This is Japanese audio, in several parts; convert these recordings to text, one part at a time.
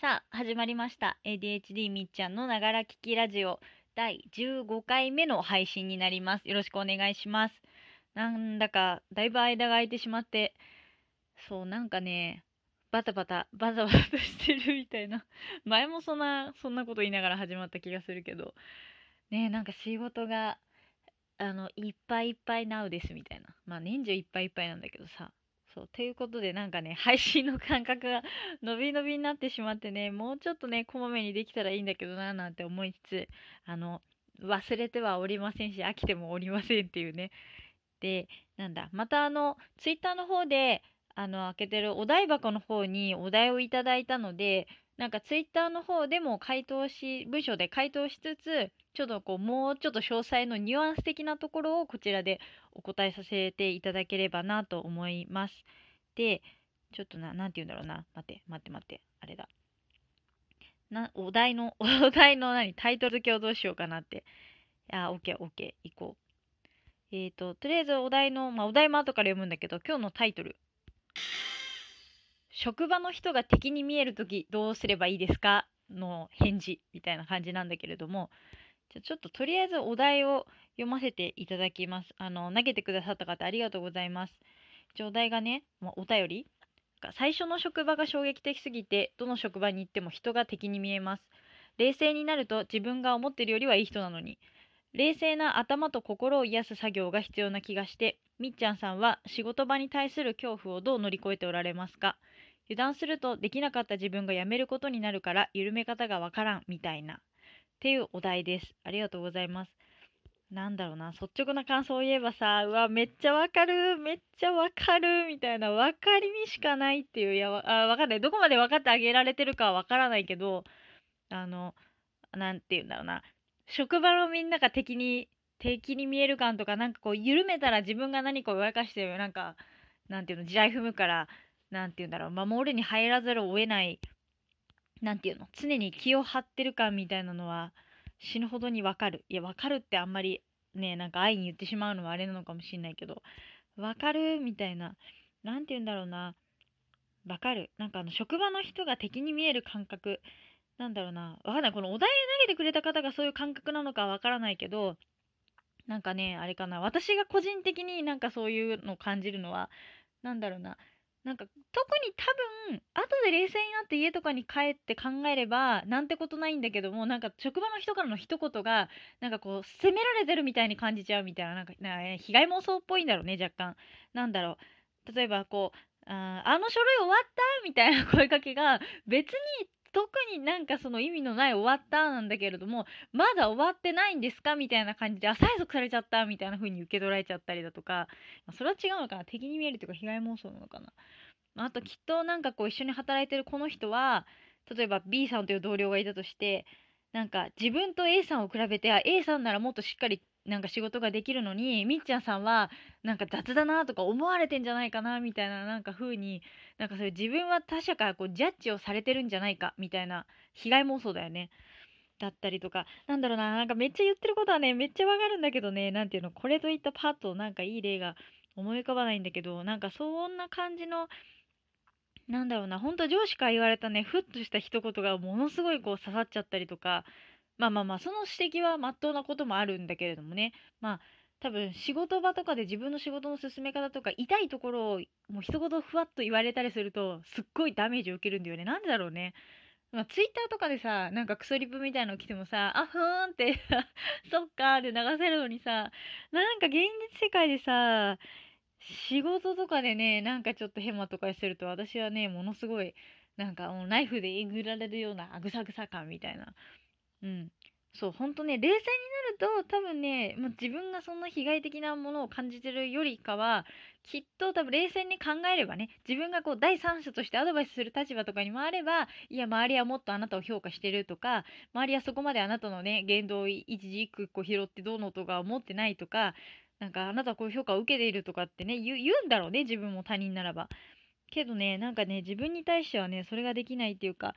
さあ、始まりました。ADHD みっちゃんのながら聞きラジオ第15回目の配信になります。よろしくお願いします。なんだか、だいぶ間が空いてしまって、そう、なんかね、バタバタ、バタバタしてるみたいな。前もそんな、そんなこと言いながら始まった気がするけど、ねえ、なんか仕事が、あの、いっぱいいっぱいなうですみたいな。まあ、年中いっぱいいっぱいなんだけどさ。そう。ということで、なんかね、配信の感覚が伸び伸びになってしまってね、もうちょっとね、こまめにできたらいいんだけどな、なんて思いつつ、あの、忘れてはおりませんし、飽きてもおりませんっていうね。で、なんだ、またあの、ツイッターの方で、あの、開けてるお台箱の方にお題をいただいたので、なんかツイッターの方でも回答し、文章で回答しつつ、ちょっとこう、もうちょっと詳細のニュアンス的なところをこちらでお答えさせていただければなと思います。で、ちょっとな、なんて言うんだろうな。待って、待って、待って。あれだ。な、お題の、お題の何？タイトル付けをどうしようかなって。あ、オッケー、オッケー、行こう。えーと、とりあえずお題の、まあ、お題も後から読むんだけど、今日のタイトル。職場の人が敵に見えるときどうすればいいですかの返事みたいな感じなんだけれども、じゃちょっととりあえずお題を読ませていただきます。あの、投げてくださった方ありがとうございます。一応お題がね、まあお便りが最初の職場が衝撃的すぎて、どの職場に行っても人が敵に見えます。冷静になると自分が思ってるよりはいい人なのに。冷静な頭と心を癒す作業が必要な気がして、みっちゃんさんは仕事場に対する恐怖をどう乗り越えておられますか？油断するとできなかった自分が辞めることになるから緩め方がわからんみたいなっていうお題です。ありがとうございます。なんだろうな、率直な感想を言えばさ、うわ、めっちゃわかる、めっちゃわかる、みたいな、わかりみしかないっていう、いや、わあわかんない。どこまで分かってあげられてるかはわからないけど、あの、なんて言うんだろうな、職場のみんなが敵に、敵に見える感とか、なんかこう、緩めたら自分が何かをやかして、なんか、なんていうの、地雷踏むから、なんて言うんだろう、守るに入らざるを得ない、なんていうの、常に気を張ってる感みたいなのは、死ぬほどにわかる。いや、わかるってあんまりね、なんか愛に言ってしまうのはあれなのかもしんないけど、わかるみたいな、なんて言うんだろうな、わかる。なんかあの、職場の人が敵に見える感覚、なんだろうな、わかんない。このお題投げてくれた方がそういう感覚なのかわからないけど、なんかね、あれかな、私が個人的になんかそういうのを感じるのは、なんだろうな、なんか特に多分後で冷静になって家とかに帰って考えればなんてことないんだけどもなんか職場の人からの一言がなんかこう責められてるみたいに感じちゃうみたいななんかな被害妄想っぽいんだろうね若干。なんだろう。例えばこうああの書類終わった？みたいな声かけが別に特になんかその意味のない終わったなんだけれどもまだ終わってないんですかみたいな感じであ催促されちゃったみたいな風に受け取られちゃったりだとか、あそれは違うのかな。敵に見えるというか被害妄想なのかな。まああときっとなんかこう一緒に働いてるこの人は例えば B さんという同僚がいたとしてなんか自分と A さんを比べてあ A さんならもっとしっかりなんか仕事ができるのにみっちゃんさんはなんか雑だなとか思われてんじゃないかなみたいななんか風になんかそれ自分は他者からこうジャッジをされてるんじゃないかみたいな被害妄想だよね。だったりとか、なんだろうな、なんかめっちゃ言ってることはね、めっちゃわかるんだけどね、なんていうの、これといったパッとなんかいい例が思い浮かばないんだけど、なんかそんな感じの、なんだろうな、ほんと上司から言われたね、ふっとした一言がものすごいこう刺さっちゃったりとか、まあまあまあ、その指摘はまっとうなこともあるんだけれどもね、まあ、多分仕事場とかで自分の仕事の進め方とか痛いところをもう一言ふわっと言われたりするとすっごいダメージを受けるんだよね。なんでだろうね。まあ、ツイッターとかでさ、なんかクソリプみたいの来てもさ、あ、ふーんって そっかーって流せるのにさ、なんか現実世界でさ、仕事とかでね、なんかちょっとヘマとかしてると私はね、ものすごい、なんかもうナイフでえぐられるようなあぐさぐさ感みたいな。うん。そう、ほんとね、冷静になると多分ね、まあ、自分がそんな被害的なものを感じてるよりかは、きっと多分冷静に考えればね、自分がこう第三者としてアドバイスする立場とかに回れば、いや、周りはもっとあなたを評価してるとか、周りはそこまであなたのね、言動を一字一句こう拾ってどうのとか思ってないとか、なんかあなたはこういう評価を受けているとかってね、言うんだろうね、自分も他人ならば。けどね、なんかね、自分に対してはね、それができないっていうか、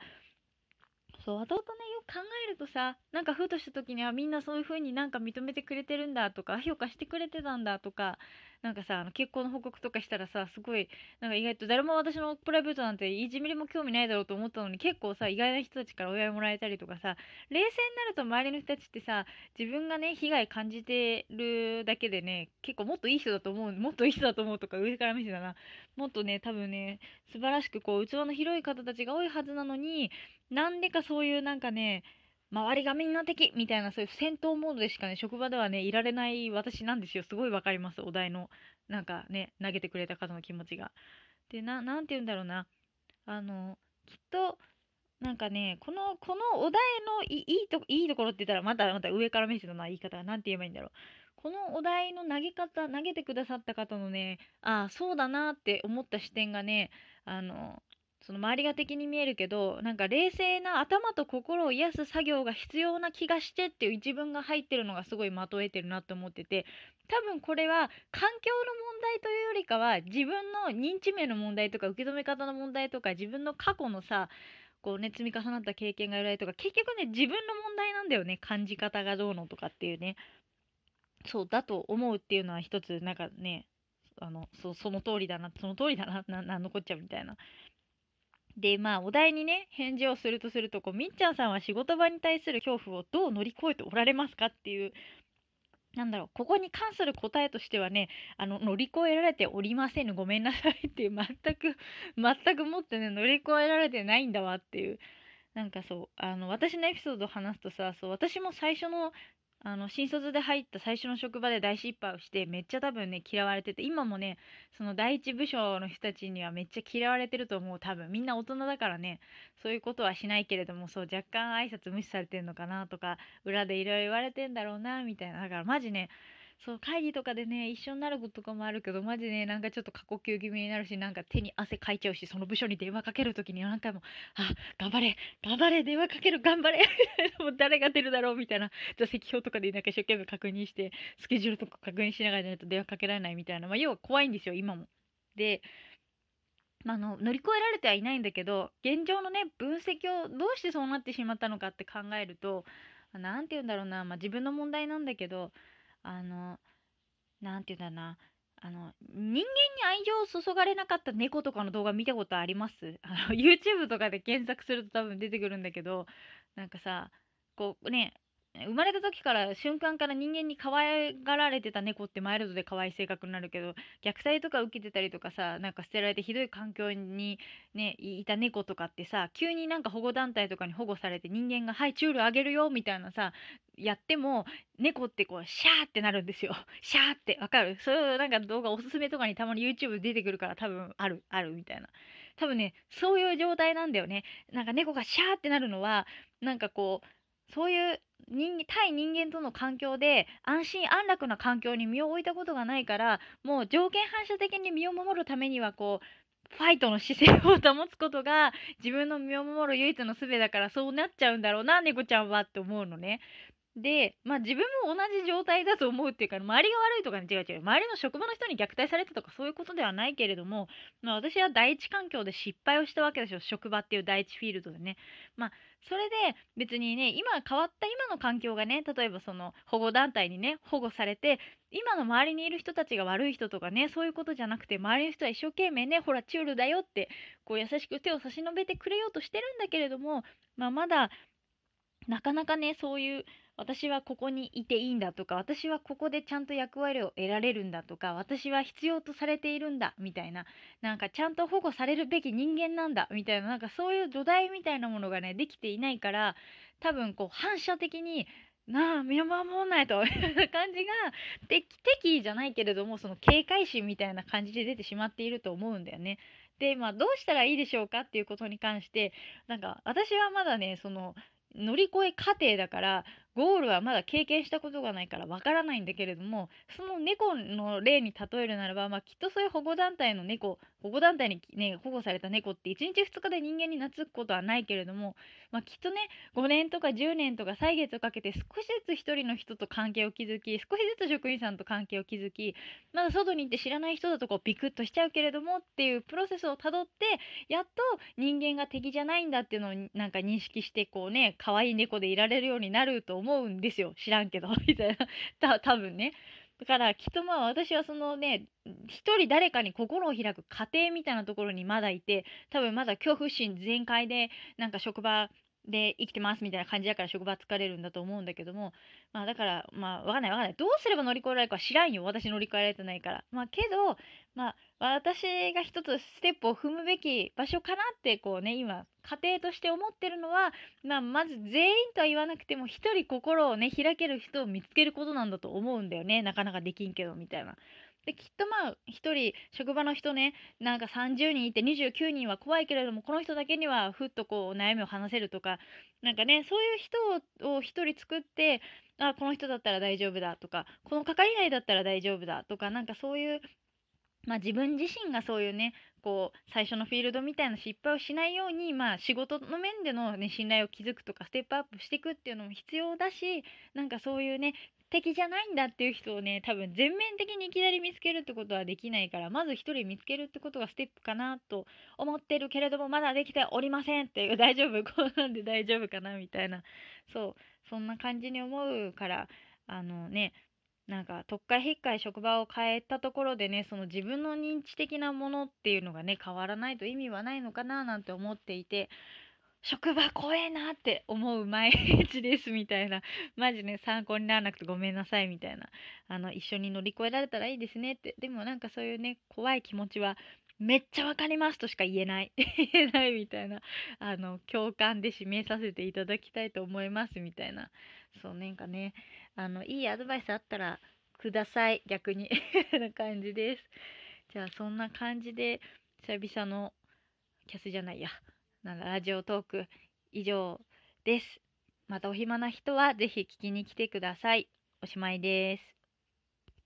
そう、後々ね、よ考えるとさ、なんかふとした時にはみんなそういう風になんか認めてくれてるんだとか、評価してくれてたんだとか、なんかさあの結婚の報告とかしたらさすごいなんか意外と誰も私のプライベートなんて1ミリも興味ないだろうと思ったのに結構さ意外な人たちからお祝いもらえたりとかさ冷静になると周りの人たちってさ自分がね被害感じてるだけでね結構もっといい人だと思うもっといい人だと思うとか上から見せたな。もっとね多分ね素晴らしくこう器の広い方たちが多いはずなのになんでかそういうなんかね周りがみんな敵みたいなそういう戦闘モードでしかね職場ではねいられない私なんですよ。すごいわかります。お題のなんかね投げてくれた方の気持ちが。でななんて言うんだろうな。あのきっとなんかねこのこのお題のいいいといいところって言ったらまたまた上から目線のな言い方が何て言えばいいんだろう。このお題の投げ方投げてくださった方のねああそうだなって思った視点がねあのその周りが敵に見えるけどなんか冷静な頭と心を癒す作業が必要な気がしてっていう一文が入ってるのがすごいまとえてるなと思ってて多分これは環境の問題というよりかは自分の認知名の問題とか受け止め方の問題とか自分の過去のさこうね積み重なった経験が由来とか結局ね自分の問題なんだよね感じ方がどうのとかっていうね。そうだと思うっていうのは一つなんかねあのそその通りだなその通りだなななんのこっちゃうみたいな。でまあお題にね返事をするとするとこうみっちゃんさんは仕事場に対する恐怖をどう乗り越えておられますかっていうなんだろうここに関する答えとしてはねあの乗り越えられておりませんごめんなさいっていう全く全くもってね乗り越えられてないんだわっていう。なんかそうあの私のエピソードを話すとさそう私も最初のあの新卒で入った最初の職場で大失敗をしてめっちゃ多分ね嫌われてて今もねその第一部署の人たちにはめっちゃ嫌われてると思う。多分みんな大人だからねそういうことはしないけれどもそう若干挨拶無視されてんのかなとか裏でいろいろ言われてんだろうなみたいな。だからマジねそう会議とかでね一緒になることとかもあるけどマジねなんかちょっと過呼吸気味になるしなんか手に汗かいちゃうしその部署に電話かける時に何回も「あ頑張れ頑張れ電話かける頑張れ」もう誰が出るだろうみたいな。座席表とかでなんか一生懸命確認してスケジュールとか確認しながらじゃないと電話かけられないみたいな、まあ、要は怖いんですよ今も。でまあの乗り越えられてはいないんだけど現状のね分析をどうしてそうなってしまったのかって考えると何て言うんだろうな、まあ、自分の問題なんだけどあの何て言うんだな。あの人間に愛情を注がれなかった猫とかの動画見たことあります？あの YouTube とかで検索すると多分出てくるんだけどなんかさこうね生まれた時から瞬間から人間に可愛がられてた猫ってマイルドで可愛い性格になるけど虐待とか受けてたりとかさなんか捨てられてひどい環境にねいた猫とかってさ急になんか保護団体とかに保護されて人間が「はいチュールあげるよ」みたいなさやっても猫ってこうシャーってなるんですよ。シャーってわかる？そういうなんか動画おすすめとかにたまに YouTube 出てくるから多分あるあるみたいな。多分ねそういう状態なんだよね。なんか猫がシャーってなるのはなんかこうそういう人対人間との環境で安心安楽な環境に身を置いたことがないからもう条件反射的に身を守るためにはこうファイトの姿勢を保つことが自分の身を守る唯一の術だからそうなっちゃうんだろうな猫ちゃんはって思うのね。で、まあ、自分も同じ状態だと思うっていうか周りが悪いとかに違う違う周りの職場の人に虐待されたとかそういうことではないけれども、まあ、私は第一環境で失敗をしたわけですよ職場っていう第一フィールドでね。まあそれで別にね今変わった今の環境がね例えばその保護団体にね保護されて今の周りにいる人たちが悪い人とかねそういうことじゃなくて周りの人は一生懸命ねほらチュールだよってこう優しく手を差し伸べてくれようとしてるんだけれども、まあ、まだなかなかねそういう私はここにいていいんだとか私はここでちゃんと役割を得られるんだとか私は必要とされているんだみたいななんかちゃんと保護されるべき人間なんだみたいななんかそういう土台みたいなものがねできていないから多分こう反射的になあ見守らないといな感じが敵じゃないけれどもその警戒心みたいな感じで出てしまっていると思うんだよね。でまあどうしたらいいでしょうか？っていうことに関してなんか私はまだねその乗り越え過程だからゴールはまだ経験したことがないからわからないんだけれどもその猫の例に例えるならば、まあ、きっとそういう保護団体の猫保護団体に、ね、保護された猫って1日2日で人間に懐くことはないけれども、まあ、きっとね5年とか10年とか歳月をかけて少しずつ1人の人と関係を築き少しずつ職員さんと関係を築きまだ外に行って知らない人だとこうビクッとしちゃうけれどもっていうプロセスをたどってやっと人間が敵じゃないんだっていうのをなんか認識してこうね可愛い猫でいられるようになると思思うんですよ。知らんけど。みたいな。た多分ね。だからきっとまあ私はそのね一人誰かに心を開く過程みたいなところにまだいて多分まだ恐怖心全開でなんか職場で生きてますみたいな感じだから職場疲れるんだと思うんだけどもまあだからまあわかんないわかんない。どうすれば乗り越えられるか知らんよ。私乗り越えられてないから。まあけどまあ私が一つステップを踏むべき場所かなってこうね今家庭として思ってるのは、まあ、まず全員とは言わなくても一人心をね開ける人を見つけることなんだと思うんだよねなかなかできんけどみたいな。できっとまあ1人職場の人ねなんか30人いて29人は怖いけれどもこの人だけにはふっとこう悩みを話せるとかなんかねそういう人を1人作ってあこの人だったら大丈夫だとかこの係内だったら大丈夫だとかなんかそういうまあ、自分自身がそういうねこう最初のフィールドみたいな失敗をしないように、まあ、仕事の面での、ね、信頼を築くとかステップアップしていくっていうのも必要だしなんかそういうね敵じゃないんだっていう人をね多分全面的にいきなり見つけるってことはできないからまず1人見つけるってことがステップかなと思ってるけれどもまだできておりませんっていう大丈夫？こうなんで大丈夫かなみたいな。そうそんな感じに思うからあのねなんか特会引っかい職場を変えたところでねその自分の認知的なものっていうのがね変わらないと意味はないのかななんて思っていて職場怖えなって思う毎日ですみたいな マジね参考にならなくてごめんなさいみたいなあの一緒に乗り越えられたらいいですねって。でもなんかそういうね怖い気持ちはめっちゃわかりますとしか言えない 言えないみたいなあの共感で指名させていただきたいと思いますみたいなそうなんかねあのいいアドバイスあったらください逆に な感じですじゃあそんな感じで久々のキャスじゃないやなんラジオトーク以上です。またお暇な人はぜひ聞きに来てください。おしまいです。